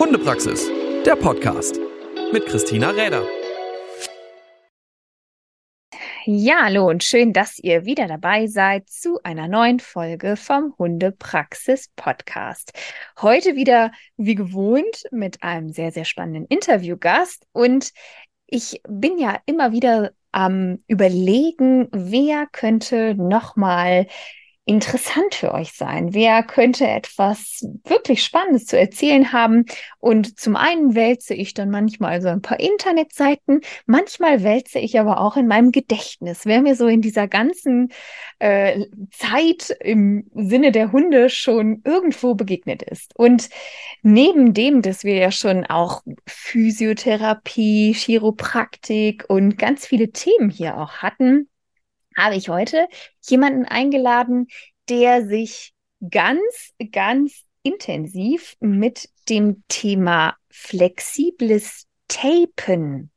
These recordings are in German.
Hundepraxis, der Podcast mit Christina Räder. Ja, hallo und schön, dass ihr wieder dabei seid zu einer neuen Folge vom Hundepraxis Podcast. Heute wieder wie gewohnt mit einem sehr, sehr spannenden Interviewgast und ich bin ja immer wieder am Überlegen, wer könnte nochmal interessant für euch sein? Wer könnte etwas wirklich Spannendes zu erzählen haben? Und zum einen wälze ich dann manchmal so ein paar Internetseiten, manchmal wälze ich aber auch in meinem Gedächtnis, wer mir so in dieser ganzen äh, Zeit im Sinne der Hunde schon irgendwo begegnet ist. Und neben dem, dass wir ja schon auch Physiotherapie, Chiropraktik und ganz viele Themen hier auch hatten, habe ich heute jemanden eingeladen, der sich ganz, ganz intensiv mit dem Thema flexibles Tapen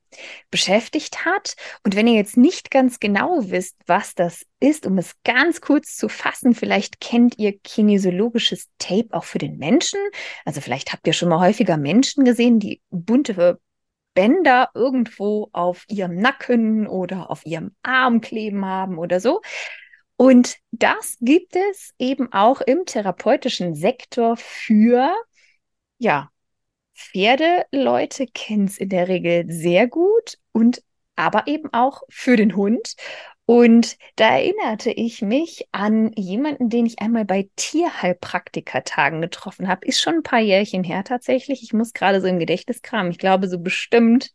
beschäftigt hat. Und wenn ihr jetzt nicht ganz genau wisst, was das ist, um es ganz kurz zu fassen, vielleicht kennt ihr kinesiologisches Tape auch für den Menschen. Also vielleicht habt ihr schon mal häufiger Menschen gesehen, die bunte Bänder irgendwo auf ihrem Nacken oder auf ihrem Arm kleben haben oder so. Und das gibt es eben auch im therapeutischen Sektor für, ja, Pferdeleute kennen es in der Regel sehr gut und aber eben auch für den Hund. Und da erinnerte ich mich an jemanden, den ich einmal bei Tierheilpraktikertagen getroffen habe. Ist schon ein paar Jährchen her tatsächlich. Ich muss gerade so im Gedächtnis kramen. Ich glaube, so bestimmt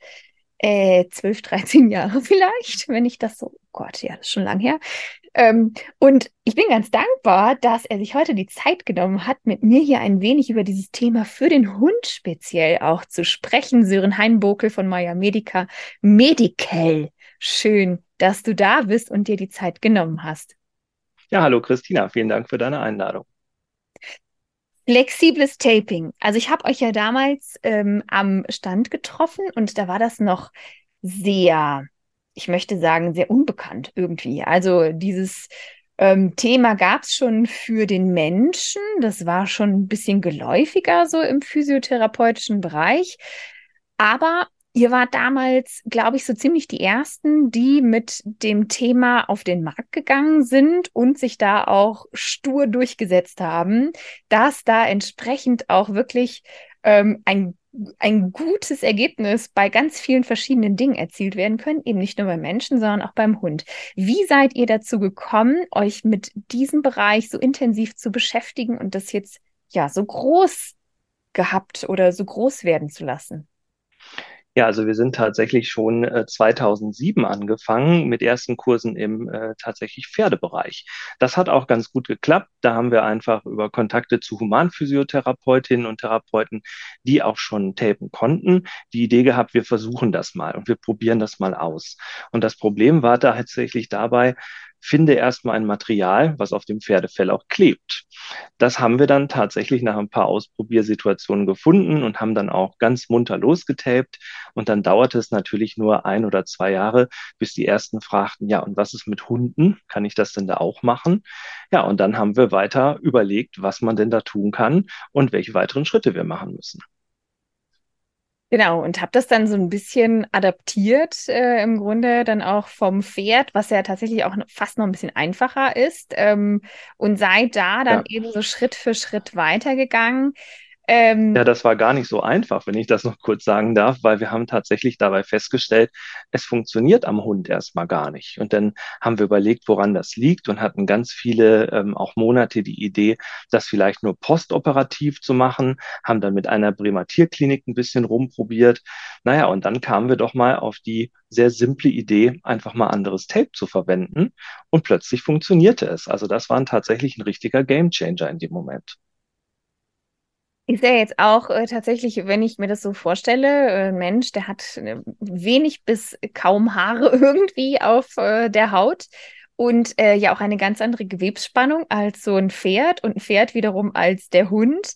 äh, 12, 13 Jahre vielleicht, wenn ich das so, oh Gott, ja, das ist schon lang her. Ähm, und ich bin ganz dankbar, dass er sich heute die Zeit genommen hat, mit mir hier ein wenig über dieses Thema für den Hund speziell auch zu sprechen. Sören Heinbokel von Maya Medica Medical. Schön, dass du da bist und dir die Zeit genommen hast. Ja, hallo Christina, vielen Dank für deine Einladung. Flexibles Taping. Also ich habe euch ja damals ähm, am Stand getroffen und da war das noch sehr, ich möchte sagen, sehr unbekannt irgendwie. Also dieses ähm, Thema gab es schon für den Menschen. Das war schon ein bisschen geläufiger so im physiotherapeutischen Bereich. Aber Ihr wart damals, glaube ich, so ziemlich die Ersten, die mit dem Thema auf den Markt gegangen sind und sich da auch stur durchgesetzt haben, dass da entsprechend auch wirklich ähm, ein, ein gutes Ergebnis bei ganz vielen verschiedenen Dingen erzielt werden können, eben nicht nur beim Menschen, sondern auch beim Hund. Wie seid ihr dazu gekommen, euch mit diesem Bereich so intensiv zu beschäftigen und das jetzt ja so groß gehabt oder so groß werden zu lassen? Ja, also wir sind tatsächlich schon äh, 2007 angefangen mit ersten Kursen im äh, tatsächlich Pferdebereich. Das hat auch ganz gut geklappt. Da haben wir einfach über Kontakte zu Humanphysiotherapeutinnen und Therapeuten, die auch schon tapen konnten, die Idee gehabt, wir versuchen das mal und wir probieren das mal aus. Und das Problem war tatsächlich dabei, finde erstmal ein Material, was auf dem Pferdefell auch klebt. Das haben wir dann tatsächlich nach ein paar Ausprobiersituationen gefunden und haben dann auch ganz munter losgetaped. Und dann dauerte es natürlich nur ein oder zwei Jahre, bis die ersten fragten, ja, und was ist mit Hunden? Kann ich das denn da auch machen? Ja, und dann haben wir weiter überlegt, was man denn da tun kann und welche weiteren Schritte wir machen müssen. Genau, und habe das dann so ein bisschen adaptiert, äh, im Grunde dann auch vom Pferd, was ja tatsächlich auch fast noch ein bisschen einfacher ist. Ähm, und seid da dann ja. eben so Schritt für Schritt weitergegangen. Ähm, ja, das war gar nicht so einfach, wenn ich das noch kurz sagen darf, weil wir haben tatsächlich dabei festgestellt, es funktioniert am Hund erstmal gar nicht. Und dann haben wir überlegt, woran das liegt und hatten ganz viele ähm, auch Monate die Idee, das vielleicht nur postoperativ zu machen, haben dann mit einer Bremer Tierklinik ein bisschen rumprobiert. Naja, und dann kamen wir doch mal auf die sehr simple Idee, einfach mal anderes Tape zu verwenden und plötzlich funktionierte es. Also das war tatsächlich ein richtiger Gamechanger in dem Moment. Ist ja jetzt auch äh, tatsächlich, wenn ich mir das so vorstelle, äh, Mensch, der hat äh, wenig bis kaum Haare irgendwie auf äh, der Haut und äh, ja auch eine ganz andere Gewebsspannung als so ein Pferd und ein Pferd wiederum als der Hund.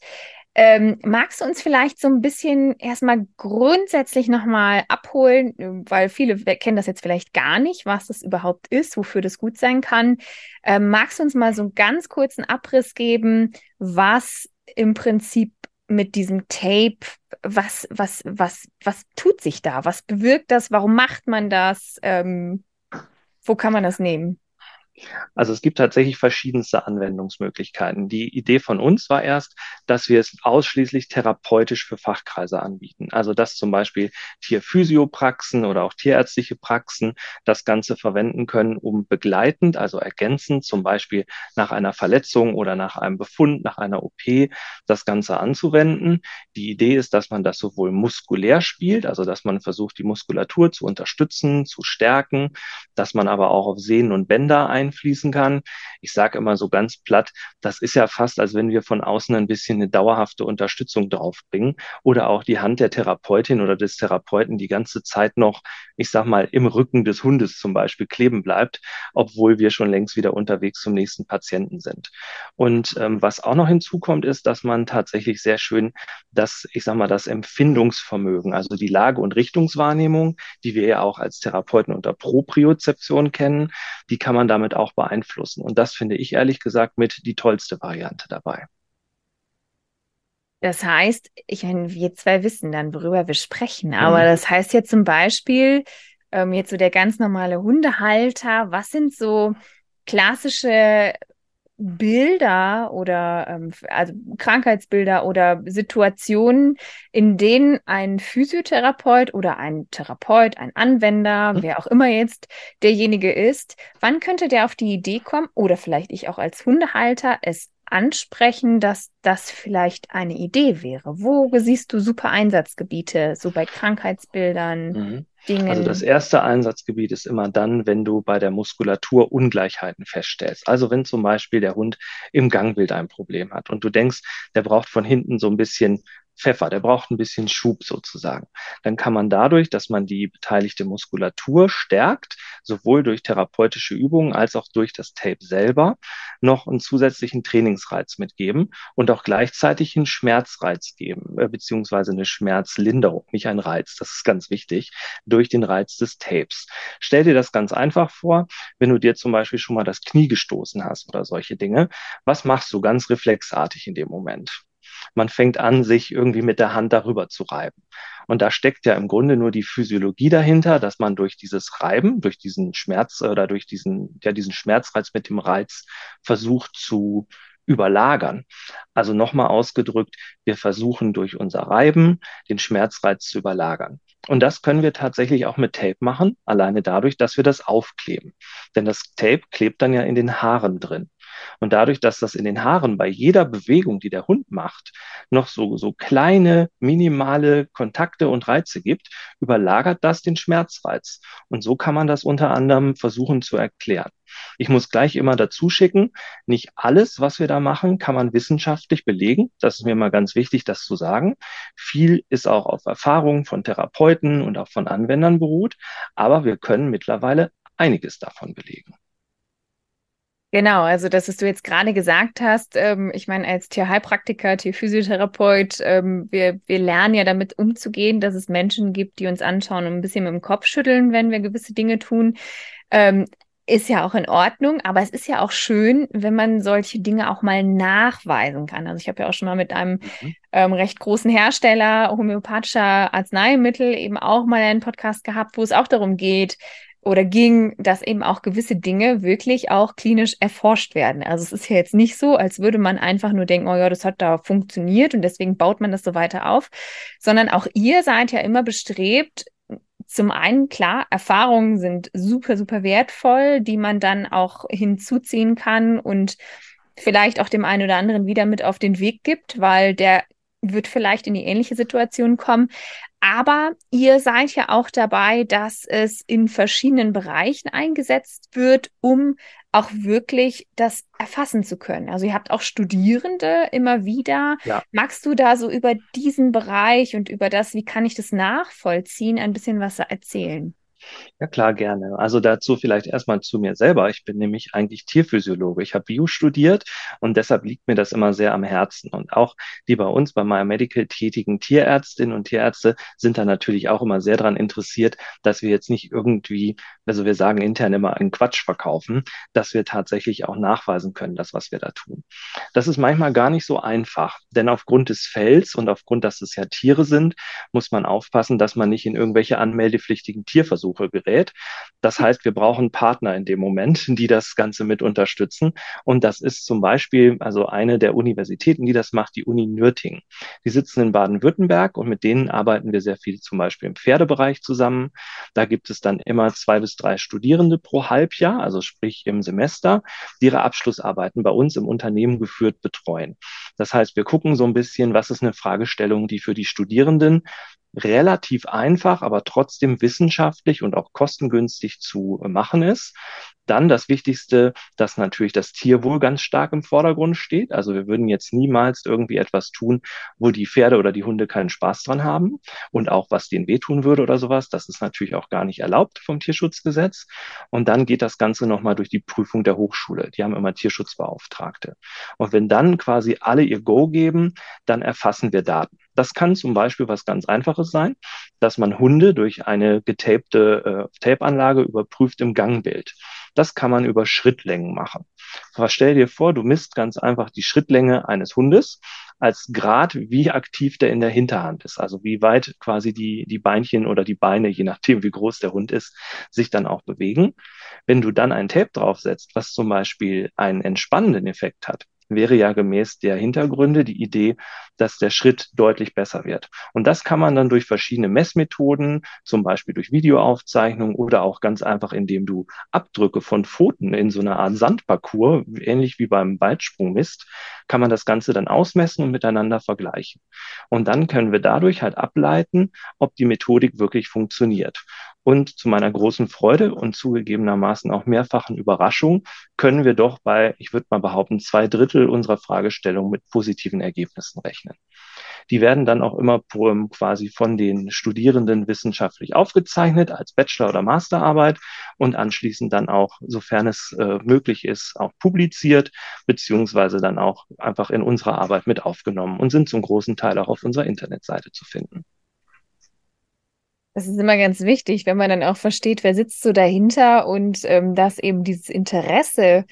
Ähm, magst du uns vielleicht so ein bisschen erstmal grundsätzlich nochmal abholen, weil viele kennen das jetzt vielleicht gar nicht, was das überhaupt ist, wofür das gut sein kann. Ähm, magst du uns mal so einen ganz kurzen Abriss geben, was im Prinzip mit diesem Tape? Was, was, was, was tut sich da? Was bewirkt das? Warum macht man das? Ähm, wo kann man das nehmen? Also es gibt tatsächlich verschiedenste Anwendungsmöglichkeiten. Die Idee von uns war erst, dass wir es ausschließlich therapeutisch für Fachkreise anbieten. Also dass zum Beispiel Tierphysiopraxen oder auch tierärztliche Praxen das Ganze verwenden können, um begleitend, also ergänzend, zum Beispiel nach einer Verletzung oder nach einem Befund, nach einer OP, das Ganze anzuwenden. Die Idee ist, dass man das sowohl muskulär spielt, also dass man versucht, die Muskulatur zu unterstützen, zu stärken, dass man aber auch auf Sehnen und Bänder ein einfließen kann. Ich sage immer so ganz platt, das ist ja fast, als wenn wir von außen ein bisschen eine dauerhafte Unterstützung draufbringen oder auch die Hand der Therapeutin oder des Therapeuten die ganze Zeit noch, ich sag mal, im Rücken des Hundes zum Beispiel kleben bleibt, obwohl wir schon längst wieder unterwegs zum nächsten Patienten sind. Und ähm, was auch noch hinzukommt, ist, dass man tatsächlich sehr schön das, ich sag mal, das Empfindungsvermögen, also die Lage- und Richtungswahrnehmung, die wir ja auch als Therapeuten unter Propriozeption kennen, die kann man damit auch beeinflussen. Und das finde ich ehrlich gesagt mit die tollste Variante dabei. Das heißt, ich meine, wir zwei wissen dann, worüber wir sprechen. Aber mhm. das heißt ja zum Beispiel, ähm, jetzt so der ganz normale Hundehalter, was sind so klassische Bilder oder ähm, also Krankheitsbilder oder Situationen, in denen ein Physiotherapeut oder ein Therapeut, ein Anwender, mhm. wer auch immer jetzt derjenige ist, wann könnte der auf die Idee kommen oder vielleicht ich auch als Hundehalter es ansprechen, dass das vielleicht eine Idee wäre? Wo siehst du super Einsatzgebiete, so bei Krankheitsbildern? Mhm. Dingen. Also das erste Einsatzgebiet ist immer dann, wenn du bei der Muskulatur Ungleichheiten feststellst. Also wenn zum Beispiel der Hund im Gangbild ein Problem hat und du denkst, der braucht von hinten so ein bisschen Pfeffer, der braucht ein bisschen Schub sozusagen. Dann kann man dadurch, dass man die beteiligte Muskulatur stärkt, sowohl durch therapeutische Übungen als auch durch das Tape selber, noch einen zusätzlichen Trainingsreiz mitgeben und auch gleichzeitig einen Schmerzreiz geben, äh, beziehungsweise eine Schmerzlinderung, nicht ein Reiz, das ist ganz wichtig, durch den Reiz des Tapes. Stell dir das ganz einfach vor, wenn du dir zum Beispiel schon mal das Knie gestoßen hast oder solche Dinge. Was machst du ganz reflexartig in dem Moment? Man fängt an, sich irgendwie mit der Hand darüber zu reiben. Und da steckt ja im Grunde nur die Physiologie dahinter, dass man durch dieses Reiben, durch diesen Schmerz oder durch diesen, ja, diesen Schmerzreiz mit dem Reiz versucht zu überlagern. Also nochmal ausgedrückt, wir versuchen durch unser Reiben den Schmerzreiz zu überlagern. Und das können wir tatsächlich auch mit Tape machen, alleine dadurch, dass wir das aufkleben. Denn das Tape klebt dann ja in den Haaren drin. Und dadurch, dass das in den Haaren bei jeder Bewegung, die der Hund macht, noch so, so kleine, minimale Kontakte und Reize gibt, überlagert das den Schmerzreiz. Und so kann man das unter anderem versuchen zu erklären. Ich muss gleich immer dazu schicken, nicht alles, was wir da machen, kann man wissenschaftlich belegen. Das ist mir mal ganz wichtig, das zu sagen. Viel ist auch auf Erfahrungen von Therapeuten und auch von Anwendern beruht, aber wir können mittlerweile einiges davon belegen. Genau, also das, was du jetzt gerade gesagt hast, ähm, ich meine, als Tierheilpraktiker, Tierphysiotherapeut, ähm, wir, wir lernen ja damit umzugehen, dass es Menschen gibt, die uns anschauen und ein bisschen mit dem Kopf schütteln, wenn wir gewisse Dinge tun. Ähm, ist ja auch in Ordnung, aber es ist ja auch schön, wenn man solche Dinge auch mal nachweisen kann. Also ich habe ja auch schon mal mit einem mhm. ähm, recht großen Hersteller homöopathischer Arzneimittel eben auch mal einen Podcast gehabt, wo es auch darum geht, oder ging, dass eben auch gewisse Dinge wirklich auch klinisch erforscht werden. Also es ist ja jetzt nicht so, als würde man einfach nur denken, oh ja, das hat da funktioniert und deswegen baut man das so weiter auf, sondern auch ihr seid ja immer bestrebt, zum einen, klar, Erfahrungen sind super, super wertvoll, die man dann auch hinzuziehen kann und vielleicht auch dem einen oder anderen wieder mit auf den Weg gibt, weil der wird vielleicht in die ähnliche Situation kommen. Aber ihr seid ja auch dabei, dass es in verschiedenen Bereichen eingesetzt wird, um auch wirklich das erfassen zu können. Also ihr habt auch Studierende immer wieder. Ja. Magst du da so über diesen Bereich und über das, wie kann ich das nachvollziehen, ein bisschen was erzählen? Ja, klar, gerne. Also dazu vielleicht erstmal zu mir selber. Ich bin nämlich eigentlich Tierphysiologe. Ich habe Bio studiert und deshalb liegt mir das immer sehr am Herzen. Und auch die bei uns bei Maya Medical tätigen Tierärztinnen und Tierärzte sind da natürlich auch immer sehr daran interessiert, dass wir jetzt nicht irgendwie, also wir sagen intern immer einen Quatsch verkaufen, dass wir tatsächlich auch nachweisen können, das, was wir da tun. Das ist manchmal gar nicht so einfach, denn aufgrund des Fells und aufgrund, dass es ja Tiere sind, muss man aufpassen, dass man nicht in irgendwelche anmeldepflichtigen Tierversuche gerät. Das heißt, wir brauchen Partner in dem Moment, die das Ganze mit unterstützen. Und das ist zum Beispiel also eine der Universitäten, die das macht, die Uni Nürtingen. Die sitzen in Baden-Württemberg und mit denen arbeiten wir sehr viel zum Beispiel im Pferdebereich zusammen. Da gibt es dann immer zwei bis drei Studierende pro Halbjahr, also sprich im Semester, die ihre Abschlussarbeiten bei uns im Unternehmen geführt betreuen. Das heißt, wir gucken so ein bisschen, was ist eine Fragestellung, die für die Studierenden relativ einfach, aber trotzdem wissenschaftlich und auch kostengünstig zu machen ist. Dann das Wichtigste, dass natürlich das Tierwohl ganz stark im Vordergrund steht. Also wir würden jetzt niemals irgendwie etwas tun, wo die Pferde oder die Hunde keinen Spaß dran haben und auch was denen wehtun würde oder sowas. Das ist natürlich auch gar nicht erlaubt vom Tierschutzgesetz. Und dann geht das Ganze nochmal durch die Prüfung der Hochschule. Die haben immer Tierschutzbeauftragte. Und wenn dann quasi alle ihr Go geben, dann erfassen wir Daten. Das kann zum Beispiel was ganz Einfaches sein, dass man Hunde durch eine getapte äh, Tape-Anlage überprüft im Gangbild. Das kann man über Schrittlängen machen. Aber stell dir vor, du misst ganz einfach die Schrittlänge eines Hundes als Grad, wie aktiv der in der Hinterhand ist. Also wie weit quasi die, die Beinchen oder die Beine, je nachdem wie groß der Hund ist, sich dann auch bewegen. Wenn du dann ein Tape draufsetzt, was zum Beispiel einen entspannenden Effekt hat, wäre ja gemäß der Hintergründe die Idee, dass der Schritt deutlich besser wird. Und das kann man dann durch verschiedene Messmethoden, zum Beispiel durch Videoaufzeichnung oder auch ganz einfach, indem du Abdrücke von Pfoten in so einer Art Sandparcours, ähnlich wie beim Weitsprung misst, kann man das Ganze dann ausmessen und miteinander vergleichen. Und dann können wir dadurch halt ableiten, ob die Methodik wirklich funktioniert. Und zu meiner großen Freude und zugegebenermaßen auch mehrfachen Überraschung können wir doch bei, ich würde mal behaupten, zwei Drittel unserer Fragestellung mit positiven Ergebnissen rechnen. Die werden dann auch immer quasi von den Studierenden wissenschaftlich aufgezeichnet als Bachelor- oder Masterarbeit und anschließend dann auch, sofern es äh, möglich ist, auch publiziert, beziehungsweise dann auch einfach in unserer Arbeit mit aufgenommen und sind zum großen Teil auch auf unserer Internetseite zu finden. Das ist immer ganz wichtig, wenn man dann auch versteht, wer sitzt so dahinter und ähm, dass eben dieses Interesse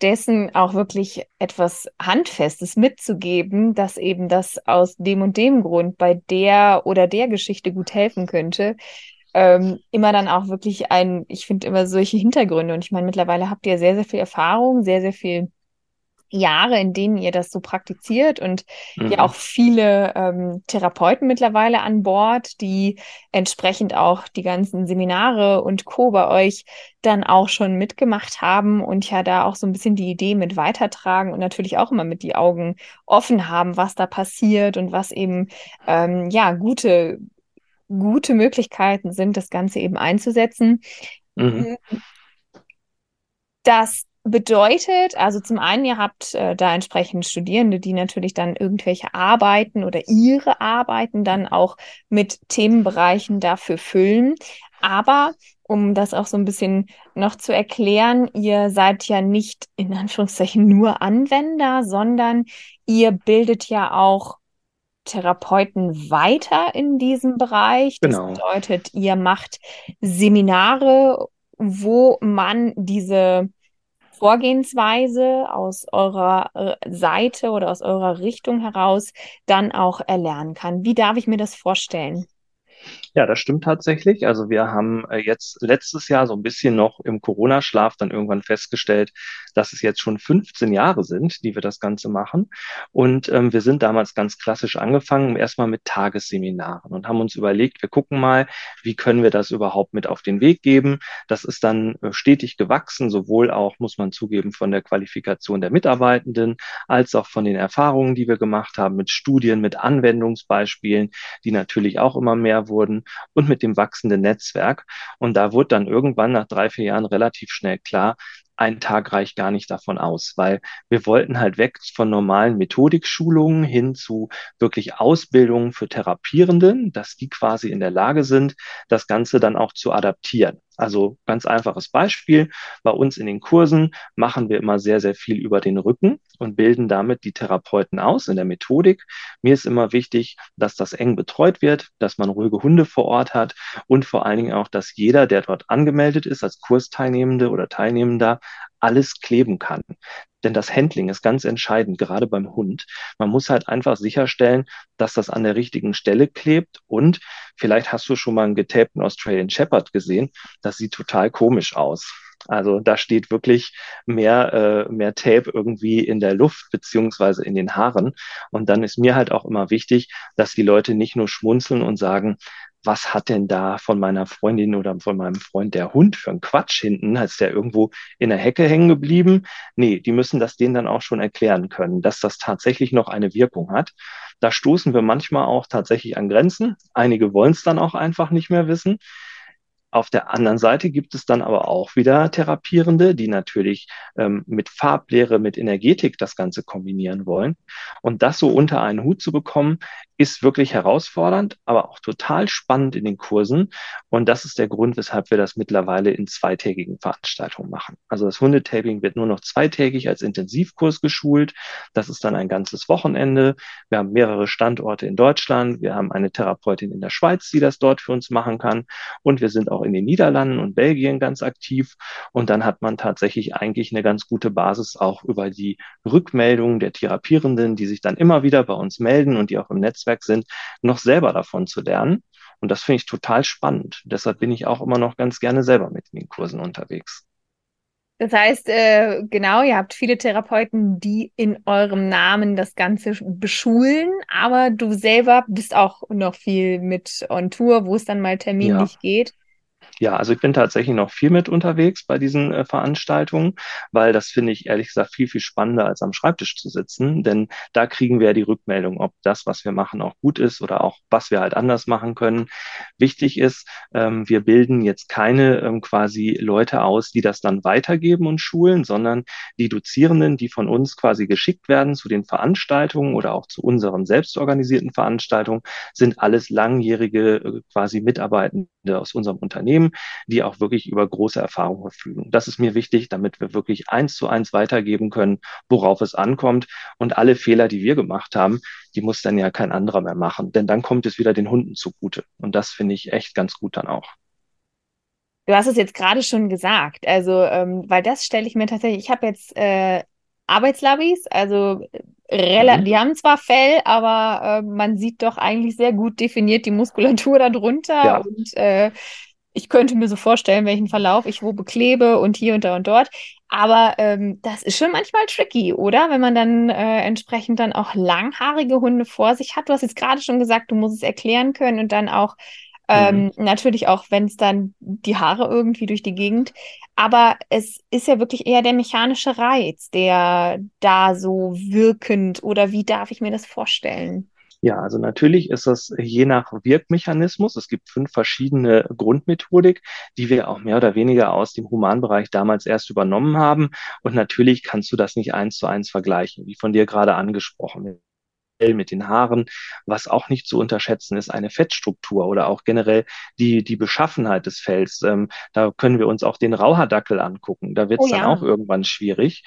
dessen auch wirklich etwas Handfestes mitzugeben, dass eben das aus dem und dem Grund bei der oder der Geschichte gut helfen könnte. Ähm, immer dann auch wirklich ein, ich finde immer solche Hintergründe und ich meine, mittlerweile habt ihr sehr, sehr viel Erfahrung, sehr, sehr viel Jahre, in denen ihr das so praktiziert und mhm. ja auch viele ähm, Therapeuten mittlerweile an Bord, die entsprechend auch die ganzen Seminare und Co. bei euch dann auch schon mitgemacht haben und ja da auch so ein bisschen die Idee mit weitertragen und natürlich auch immer mit die Augen offen haben, was da passiert und was eben ähm, ja gute gute Möglichkeiten sind, das Ganze eben einzusetzen. Mhm. Das bedeutet, also zum einen, ihr habt äh, da entsprechend Studierende, die natürlich dann irgendwelche Arbeiten oder ihre Arbeiten dann auch mit Themenbereichen dafür füllen. Aber um das auch so ein bisschen noch zu erklären, ihr seid ja nicht in Anführungszeichen nur Anwender, sondern ihr bildet ja auch Therapeuten weiter in diesem Bereich. Das genau. bedeutet, ihr macht Seminare, wo man diese Vorgehensweise aus eurer äh, Seite oder aus eurer Richtung heraus dann auch erlernen kann. Wie darf ich mir das vorstellen? Ja, das stimmt tatsächlich. Also wir haben äh, jetzt letztes Jahr so ein bisschen noch im Corona-Schlaf dann irgendwann festgestellt, dass es jetzt schon 15 Jahre sind, die wir das Ganze machen. Und ähm, wir sind damals ganz klassisch angefangen, erstmal mit Tagesseminaren und haben uns überlegt, wir gucken mal, wie können wir das überhaupt mit auf den Weg geben. Das ist dann äh, stetig gewachsen, sowohl auch, muss man zugeben, von der Qualifikation der Mitarbeitenden, als auch von den Erfahrungen, die wir gemacht haben mit Studien, mit Anwendungsbeispielen, die natürlich auch immer mehr wurden und mit dem wachsenden Netzwerk. Und da wurde dann irgendwann nach drei, vier Jahren relativ schnell klar, ein Tag reicht gar nicht davon aus, weil wir wollten halt weg von normalen Methodikschulungen hin zu wirklich Ausbildungen für Therapierenden, dass die quasi in der Lage sind, das Ganze dann auch zu adaptieren. Also ganz einfaches Beispiel. Bei uns in den Kursen machen wir immer sehr, sehr viel über den Rücken und bilden damit die Therapeuten aus in der Methodik. Mir ist immer wichtig, dass das eng betreut wird, dass man ruhige Hunde vor Ort hat und vor allen Dingen auch, dass jeder, der dort angemeldet ist als Kursteilnehmende oder Teilnehmender, alles kleben kann. Denn das Handling ist ganz entscheidend, gerade beim Hund. Man muss halt einfach sicherstellen, dass das an der richtigen Stelle klebt. Und vielleicht hast du schon mal einen getapten Australian Shepherd gesehen. Das sieht total komisch aus. Also da steht wirklich mehr, äh, mehr Tape irgendwie in der Luft beziehungsweise in den Haaren. Und dann ist mir halt auch immer wichtig, dass die Leute nicht nur schmunzeln und sagen, was hat denn da von meiner Freundin oder von meinem Freund der Hund für ein Quatsch hinten? Ist der irgendwo in der Hecke hängen geblieben? Nee, die müssen das denen dann auch schon erklären können, dass das tatsächlich noch eine Wirkung hat. Da stoßen wir manchmal auch tatsächlich an Grenzen. Einige wollen es dann auch einfach nicht mehr wissen. Auf der anderen Seite gibt es dann aber auch wieder Therapierende, die natürlich ähm, mit Farblehre, mit Energetik das Ganze kombinieren wollen. Und das so unter einen Hut zu bekommen, ist wirklich herausfordernd, aber auch total spannend in den Kursen. Und das ist der Grund, weshalb wir das mittlerweile in zweitägigen Veranstaltungen machen. Also das Hundetaping wird nur noch zweitägig als Intensivkurs geschult. Das ist dann ein ganzes Wochenende. Wir haben mehrere Standorte in Deutschland. Wir haben eine Therapeutin in der Schweiz, die das dort für uns machen kann. Und wir sind auch in den Niederlanden und Belgien ganz aktiv. Und dann hat man tatsächlich eigentlich eine ganz gute Basis auch über die Rückmeldungen der Therapierenden, die sich dann immer wieder bei uns melden und die auch im Netzwerk sind, noch selber davon zu lernen. Und das finde ich total spannend. Deshalb bin ich auch immer noch ganz gerne selber mit in den Kursen unterwegs. Das heißt, äh, genau, ihr habt viele Therapeuten, die in eurem Namen das Ganze beschulen, aber du selber bist auch noch viel mit on Tour, wo es dann mal terminlich ja. geht. Ja, also ich bin tatsächlich noch viel mit unterwegs bei diesen äh, Veranstaltungen, weil das finde ich ehrlich gesagt viel, viel spannender als am Schreibtisch zu sitzen, denn da kriegen wir ja die Rückmeldung, ob das, was wir machen, auch gut ist oder auch was wir halt anders machen können. Wichtig ist, ähm, wir bilden jetzt keine ähm, quasi Leute aus, die das dann weitergeben und schulen, sondern die Dozierenden, die von uns quasi geschickt werden zu den Veranstaltungen oder auch zu unseren selbstorganisierten Veranstaltungen, sind alles langjährige äh, quasi Mitarbeitende aus unserem Unternehmen Die auch wirklich über große Erfahrung verfügen. Das ist mir wichtig, damit wir wirklich eins zu eins weitergeben können, worauf es ankommt. Und alle Fehler, die wir gemacht haben, die muss dann ja kein anderer mehr machen, denn dann kommt es wieder den Hunden zugute. Und das finde ich echt ganz gut dann auch. Du hast es jetzt gerade schon gesagt, also ähm, weil das stelle ich mir tatsächlich, ich habe jetzt äh, Arbeitslabis, also mhm. die haben zwar Fell, aber äh, man sieht doch eigentlich sehr gut definiert die Muskulatur darunter ja. und äh, ich könnte mir so vorstellen, welchen Verlauf ich wo beklebe und hier und da und dort. Aber ähm, das ist schon manchmal tricky, oder? Wenn man dann äh, entsprechend dann auch langhaarige Hunde vor sich hat. Du hast jetzt gerade schon gesagt, du musst es erklären können und dann auch ähm, mhm. natürlich auch, wenn es dann die Haare irgendwie durch die Gegend. Aber es ist ja wirklich eher der mechanische Reiz, der da so wirkend oder wie darf ich mir das vorstellen? Ja, also natürlich ist das je nach Wirkmechanismus. Es gibt fünf verschiedene Grundmethodik, die wir auch mehr oder weniger aus dem Humanbereich damals erst übernommen haben. Und natürlich kannst du das nicht eins zu eins vergleichen, wie von dir gerade angesprochen mit den Haaren. Was auch nicht zu unterschätzen ist, eine Fettstruktur oder auch generell die, die Beschaffenheit des Fells. Ähm, da können wir uns auch den Rauhaardackel angucken. Da wird es oh, dann ja. auch irgendwann schwierig.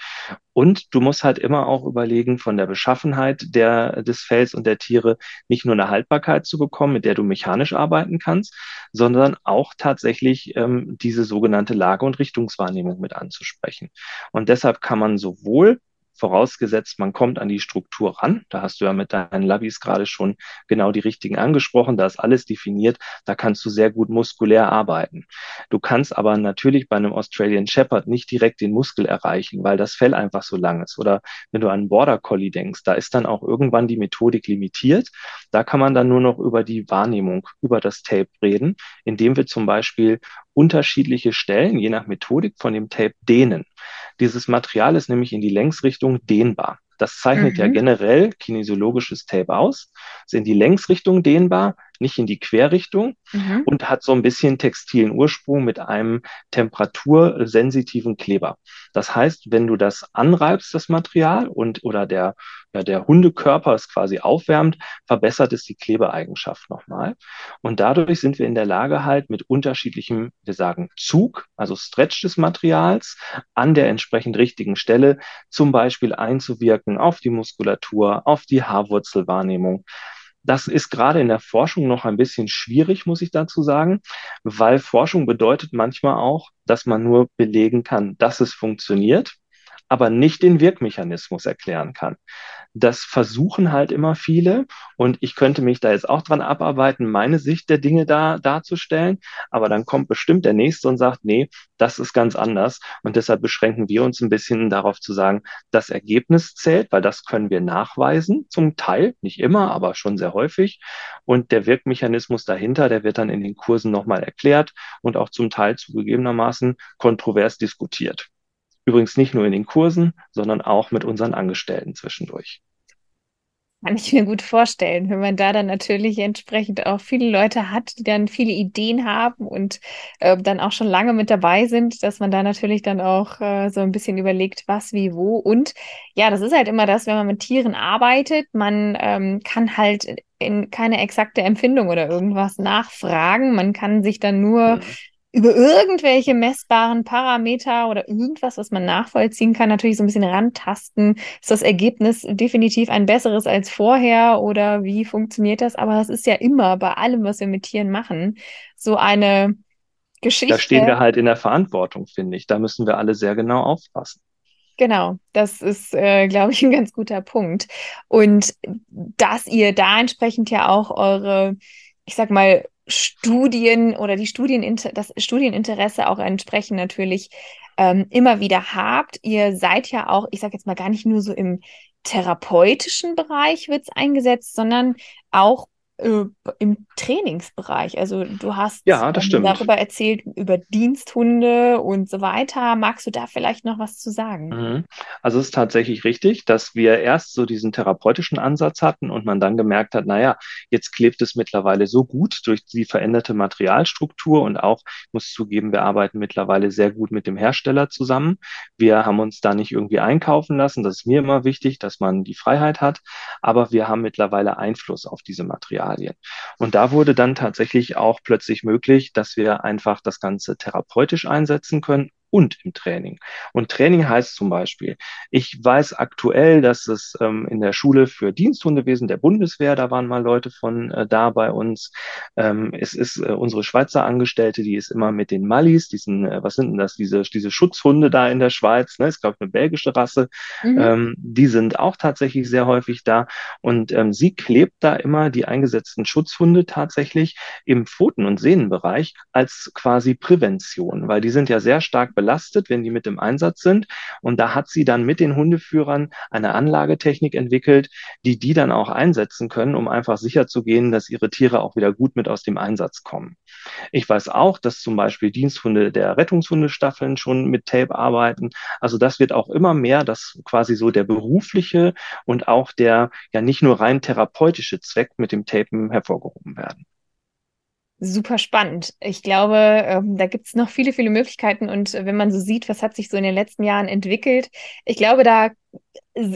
Und du musst halt immer auch überlegen, von der Beschaffenheit der, des Fells und der Tiere nicht nur eine Haltbarkeit zu bekommen, mit der du mechanisch arbeiten kannst, sondern auch tatsächlich ähm, diese sogenannte Lage- und Richtungswahrnehmung mit anzusprechen. Und deshalb kann man sowohl vorausgesetzt, man kommt an die Struktur ran. Da hast du ja mit deinen Labis gerade schon genau die richtigen angesprochen. Da ist alles definiert. Da kannst du sehr gut muskulär arbeiten. Du kannst aber natürlich bei einem Australian Shepherd nicht direkt den Muskel erreichen, weil das Fell einfach so lang ist. Oder wenn du an einen Border Collie denkst, da ist dann auch irgendwann die Methodik limitiert. Da kann man dann nur noch über die Wahrnehmung, über das Tape reden, indem wir zum Beispiel unterschiedliche Stellen, je nach Methodik von dem Tape, dehnen. Dieses Material ist nämlich in die Längsrichtung dehnbar. Das zeichnet mhm. ja generell kinesiologisches Tape aus. Sind die Längsrichtung dehnbar, nicht in die Querrichtung mhm. und hat so ein bisschen textilen Ursprung mit einem temperatursensitiven Kleber. Das heißt, wenn du das anreibst, das Material und oder der, ja, der Hundekörper es quasi aufwärmt, verbessert es die Klebeeigenschaft nochmal. Und dadurch sind wir in der Lage halt mit unterschiedlichem, wir sagen Zug, also Stretch des Materials an der entsprechend richtigen Stelle zum Beispiel einzuwirken auf die Muskulatur, auf die Haarwurzelwahrnehmung. Das ist gerade in der Forschung noch ein bisschen schwierig, muss ich dazu sagen, weil Forschung bedeutet manchmal auch, dass man nur belegen kann, dass es funktioniert aber nicht den Wirkmechanismus erklären kann. Das versuchen halt immer viele. Und ich könnte mich da jetzt auch dran abarbeiten, meine Sicht der Dinge da darzustellen, aber dann kommt bestimmt der nächste und sagt, nee, das ist ganz anders. Und deshalb beschränken wir uns ein bisschen darauf zu sagen, das Ergebnis zählt, weil das können wir nachweisen, zum Teil, nicht immer, aber schon sehr häufig. Und der Wirkmechanismus dahinter, der wird dann in den Kursen nochmal erklärt und auch zum Teil zugegebenermaßen kontrovers diskutiert. Übrigens nicht nur in den Kursen, sondern auch mit unseren Angestellten zwischendurch. Kann ich mir gut vorstellen, wenn man da dann natürlich entsprechend auch viele Leute hat, die dann viele Ideen haben und äh, dann auch schon lange mit dabei sind, dass man da natürlich dann auch äh, so ein bisschen überlegt, was, wie, wo. Und ja, das ist halt immer das, wenn man mit Tieren arbeitet, man ähm, kann halt in keine exakte Empfindung oder irgendwas nachfragen. Man kann sich dann nur über irgendwelche messbaren Parameter oder irgendwas, was man nachvollziehen kann, natürlich so ein bisschen rantasten. Ist das Ergebnis definitiv ein besseres als vorher oder wie funktioniert das? Aber das ist ja immer bei allem, was wir mit Tieren machen, so eine Geschichte. Da stehen wir halt in der Verantwortung, finde ich. Da müssen wir alle sehr genau aufpassen. Genau, das ist, äh, glaube ich, ein ganz guter Punkt. Und dass ihr da entsprechend ja auch eure, ich sag mal, Studien oder die Studieninter das Studieninteresse auch entsprechend natürlich ähm, immer wieder habt. Ihr seid ja auch, ich sage jetzt mal gar nicht nur so im therapeutischen Bereich wird es eingesetzt, sondern auch äh, im Trainingsbereich. Also du hast ja, ähm, darüber erzählt, über Diensthunde und so weiter. Magst du da vielleicht noch was zu sagen? Mhm. Also es ist tatsächlich richtig, dass wir erst so diesen therapeutischen Ansatz hatten und man dann gemerkt hat, naja, jetzt klebt es mittlerweile so gut durch die veränderte Materialstruktur und auch, ich muss zugeben, wir arbeiten mittlerweile sehr gut mit dem Hersteller zusammen. Wir haben uns da nicht irgendwie einkaufen lassen. Das ist mir immer wichtig, dass man die Freiheit hat. Aber wir haben mittlerweile Einfluss auf diese Materialien. Materialien. Und da wurde dann tatsächlich auch plötzlich möglich, dass wir einfach das Ganze therapeutisch einsetzen können und im Training. Und Training heißt zum Beispiel, ich weiß aktuell, dass es ähm, in der Schule für Diensthundewesen der Bundeswehr, da waren mal Leute von äh, da bei uns. Ähm, es ist äh, unsere Schweizer Angestellte, die ist immer mit den Mallis, diesen, äh, was sind denn das, diese, diese Schutzhunde da in der Schweiz, ne, ist glaube ich eine belgische Rasse, mhm. ähm, die sind auch tatsächlich sehr häufig da. Und ähm, sie klebt da immer die eingesetzten Schutzhunde tatsächlich im Pfoten- und Sehnenbereich als quasi Prävention, weil die sind ja sehr stark belastet, wenn die mit im Einsatz sind. Und da hat sie dann mit den Hundeführern eine Anlagetechnik entwickelt, die die dann auch einsetzen können, um einfach sicherzugehen, dass ihre Tiere auch wieder gut mit aus dem Einsatz kommen. Ich weiß auch, dass zum Beispiel Diensthunde der Rettungshundestaffeln schon mit Tape arbeiten. Also das wird auch immer mehr, dass quasi so der berufliche und auch der ja nicht nur rein therapeutische Zweck mit dem Tapen hervorgehoben werden super spannend. Ich glaube, ähm, da gibt es noch viele, viele Möglichkeiten. Und wenn man so sieht, was hat sich so in den letzten Jahren entwickelt, ich glaube, da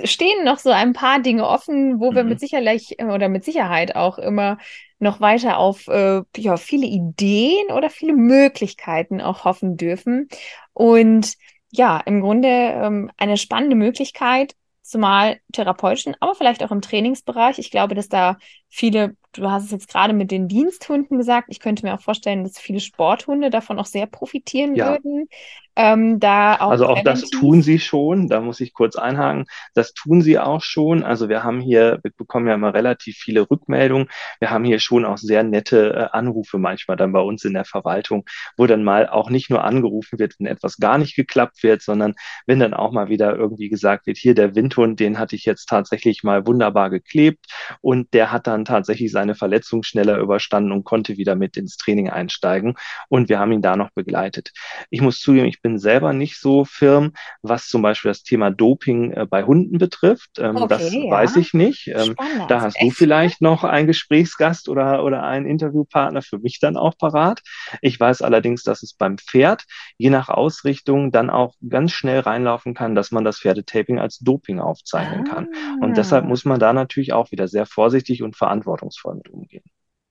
stehen noch so ein paar Dinge offen, wo mhm. wir mit Sicherheit oder mit Sicherheit auch immer noch weiter auf äh, ja, viele Ideen oder viele Möglichkeiten auch hoffen dürfen. Und ja, im Grunde ähm, eine spannende Möglichkeit, zumal therapeutischen, aber vielleicht auch im Trainingsbereich. Ich glaube, dass da viele du hast es jetzt gerade mit den Diensthunden gesagt. Ich könnte mir auch vorstellen, dass viele Sporthunde davon auch sehr profitieren ja. würden. Ähm, da auch also auch das tun sie schon, da muss ich kurz einhaken, das tun sie auch schon. Also wir haben hier, wir bekommen ja immer relativ viele Rückmeldungen. Wir haben hier schon auch sehr nette äh, Anrufe manchmal dann bei uns in der Verwaltung, wo dann mal auch nicht nur angerufen wird, wenn etwas gar nicht geklappt wird, sondern wenn dann auch mal wieder irgendwie gesagt wird, hier der Windhund, den hatte ich jetzt tatsächlich mal wunderbar geklebt und der hat dann tatsächlich seine Verletzung schneller überstanden und konnte wieder mit ins Training einsteigen. Und wir haben ihn da noch begleitet. Ich muss zugeben, ich bin selber nicht so firm, was zum Beispiel das Thema Doping äh, bei Hunden betrifft. Ähm, okay, das ja. weiß ich nicht. Ähm, da hast du vielleicht noch einen Gesprächsgast oder, oder einen Interviewpartner für mich dann auch parat. Ich weiß allerdings, dass es beim Pferd je nach Ausrichtung dann auch ganz schnell reinlaufen kann, dass man das Pferdetaping als Doping aufzeichnen ah. kann. Und deshalb muss man da natürlich auch wieder sehr vorsichtig und verantwortungsvoll mit umgehen.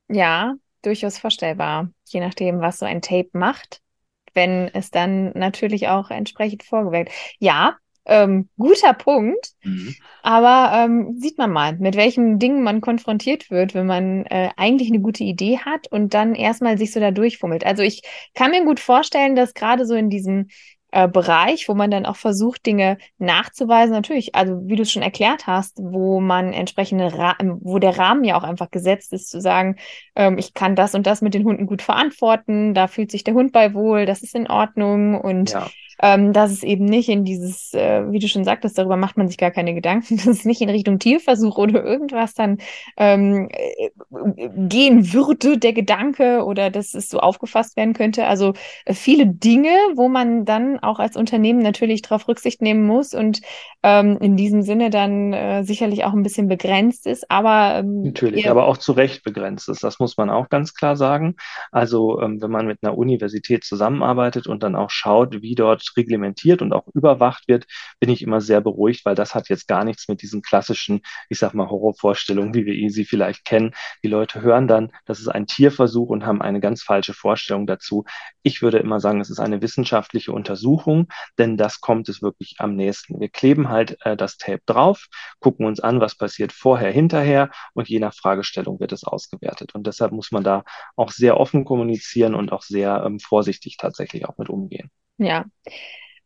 Ja, durchaus vorstellbar, je nachdem, was so ein Tape macht, wenn es dann natürlich auch entsprechend vorgewählt. Ja, ähm, guter Punkt. Mhm. Aber ähm, sieht man mal, mit welchen Dingen man konfrontiert wird, wenn man äh, eigentlich eine gute Idee hat und dann erstmal sich so da durchfummelt. Also ich kann mir gut vorstellen, dass gerade so in diesem äh, Bereich, wo man dann auch versucht, Dinge nachzuweisen. Natürlich, also wie du es schon erklärt hast, wo man entsprechende, Ra wo der Rahmen ja auch einfach gesetzt ist, zu sagen, ähm, ich kann das und das mit den Hunden gut verantworten, da fühlt sich der Hund bei wohl, das ist in Ordnung und ja ähm, dass es eben nicht in dieses, äh, wie du schon sagtest, darüber macht man sich gar keine Gedanken, dass es nicht in Richtung Tierversuch oder irgendwas dann ähm, äh, gehen würde, der Gedanke oder dass es so aufgefasst werden könnte. Also äh, viele Dinge, wo man dann auch als Unternehmen natürlich darauf Rücksicht nehmen muss und ähm, in diesem Sinne dann äh, sicherlich auch ein bisschen begrenzt ist, aber ähm, natürlich, aber auch zu Recht begrenzt ist. Das muss man auch ganz klar sagen. Also ähm, wenn man mit einer Universität zusammenarbeitet und dann auch schaut, wie dort reglementiert und auch überwacht wird, bin ich immer sehr beruhigt, weil das hat jetzt gar nichts mit diesen klassischen, ich sag mal, Horrorvorstellungen, wie wir sie vielleicht kennen. Die Leute hören dann, das ist ein Tierversuch und haben eine ganz falsche Vorstellung dazu. Ich würde immer sagen, es ist eine wissenschaftliche Untersuchung, denn das kommt es wirklich am nächsten. Wir kleben halt äh, das Tape drauf, gucken uns an, was passiert vorher, hinterher und je nach Fragestellung wird es ausgewertet. Und deshalb muss man da auch sehr offen kommunizieren und auch sehr ähm, vorsichtig tatsächlich auch mit umgehen. Ja,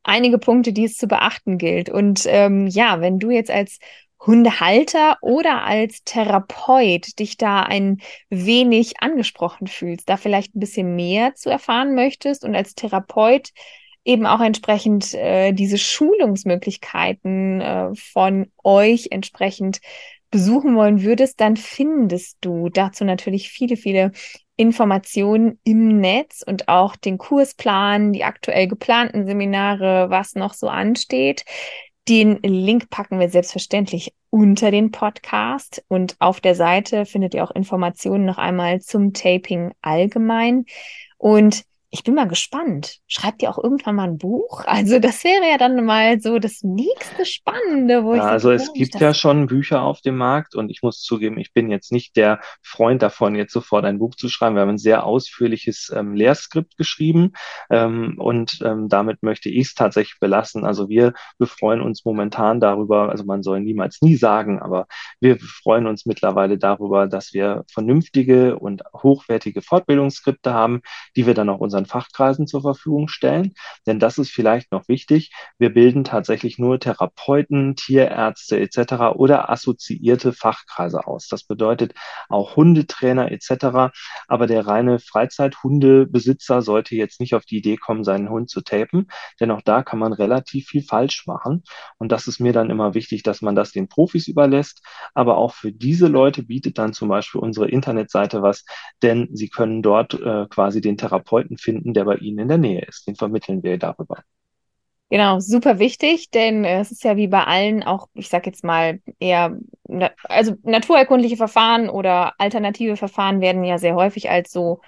einige Punkte, die es zu beachten gilt. Und ähm, ja, wenn du jetzt als Hundehalter oder als Therapeut dich da ein wenig angesprochen fühlst, da vielleicht ein bisschen mehr zu erfahren möchtest und als Therapeut eben auch entsprechend äh, diese Schulungsmöglichkeiten äh, von euch entsprechend besuchen wollen würdest, dann findest du dazu natürlich viele, viele Informationen im Netz und auch den Kursplan, die aktuell geplanten Seminare, was noch so ansteht. Den Link packen wir selbstverständlich unter den Podcast und auf der Seite findet ihr auch Informationen noch einmal zum Taping allgemein. Und ich bin mal gespannt. Schreibt ihr auch irgendwann mal ein Buch? Also das wäre ja dann mal so das nächste Spannende, wo ja, ich. Also es gibt ja schon Bücher auf dem Markt und ich muss zugeben, ich bin jetzt nicht der Freund davon, jetzt sofort ein Buch zu schreiben. Wir haben ein sehr ausführliches ähm, Lehrskript geschrieben ähm, und ähm, damit möchte ich es tatsächlich belassen. Also wir befreuen uns momentan darüber, also man soll niemals nie sagen, aber wir freuen uns mittlerweile darüber, dass wir vernünftige und hochwertige Fortbildungsskripte haben, die wir dann auch unseren Fachkreisen zur Verfügung stellen. Denn das ist vielleicht noch wichtig. Wir bilden tatsächlich nur Therapeuten, Tierärzte etc. oder assoziierte Fachkreise aus. Das bedeutet auch Hundetrainer etc. Aber der reine Freizeithundebesitzer sollte jetzt nicht auf die Idee kommen, seinen Hund zu tapen, denn auch da kann man relativ viel falsch machen. Und das ist mir dann immer wichtig, dass man das den Profis überlässt. Aber auch für diese Leute bietet dann zum Beispiel unsere Internetseite was, denn sie können dort äh, quasi den Therapeuten finden, der bei Ihnen in der Nähe ist. Den vermitteln wir darüber. Genau, super wichtig, denn es ist ja wie bei allen auch, ich sag jetzt mal, eher, also naturerkundliche Verfahren oder alternative Verfahren werden ja sehr häufig als so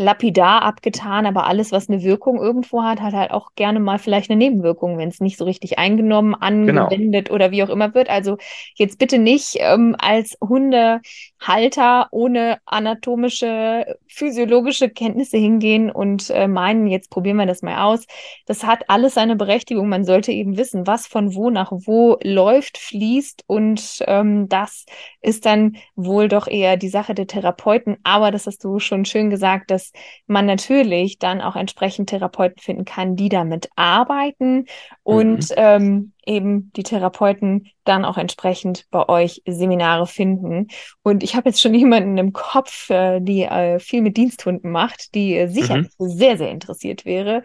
lapidar abgetan, aber alles, was eine Wirkung irgendwo hat, hat halt auch gerne mal vielleicht eine Nebenwirkung, wenn es nicht so richtig eingenommen, genau. angewendet genau. oder wie auch immer wird. Also jetzt bitte nicht ähm, als Hundehalter ohne anatomische, physiologische Kenntnisse hingehen und äh, meinen, jetzt probieren wir das mal aus. Das hat alles seine Berechtigung. Man sollte eben wissen, was von wo nach wo läuft, fließt und ähm, das ist dann wohl doch eher die Sache der Therapeuten. Aber das hast du schon schön gesagt, dass man natürlich dann auch entsprechend Therapeuten finden kann, die damit arbeiten und mhm. ähm, eben die Therapeuten dann auch entsprechend bei euch Seminare finden. Und ich habe jetzt schon jemanden im Kopf, äh, die äh, viel mit Diensthunden macht, die äh, sicherlich mhm. sehr, sehr interessiert wäre.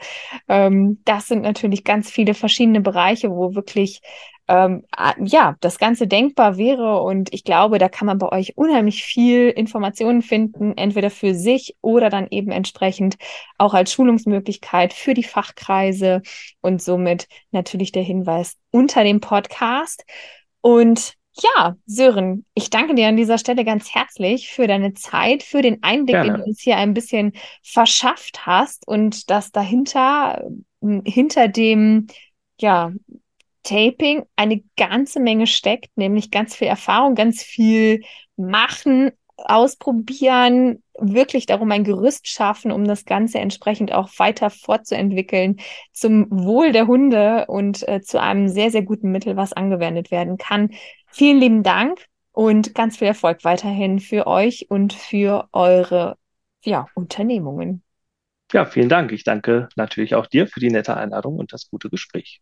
Ähm, das sind natürlich ganz viele verschiedene Bereiche, wo wirklich ähm, ja, das Ganze denkbar wäre. Und ich glaube, da kann man bei euch unheimlich viel Informationen finden, entweder für sich oder dann eben entsprechend auch als Schulungsmöglichkeit für die Fachkreise und somit natürlich der Hinweis unter dem Podcast. Und ja, Sören, ich danke dir an dieser Stelle ganz herzlich für deine Zeit, für den Einblick, Gerne. den du uns hier ein bisschen verschafft hast und das dahinter, hinter dem, ja, Taping eine ganze Menge steckt, nämlich ganz viel Erfahrung, ganz viel machen, ausprobieren, wirklich darum ein Gerüst schaffen, um das Ganze entsprechend auch weiter fortzuentwickeln zum Wohl der Hunde und äh, zu einem sehr, sehr guten Mittel, was angewendet werden kann. Vielen lieben Dank und ganz viel Erfolg weiterhin für euch und für eure ja, Unternehmungen. Ja, vielen Dank. Ich danke natürlich auch dir für die nette Einladung und das gute Gespräch.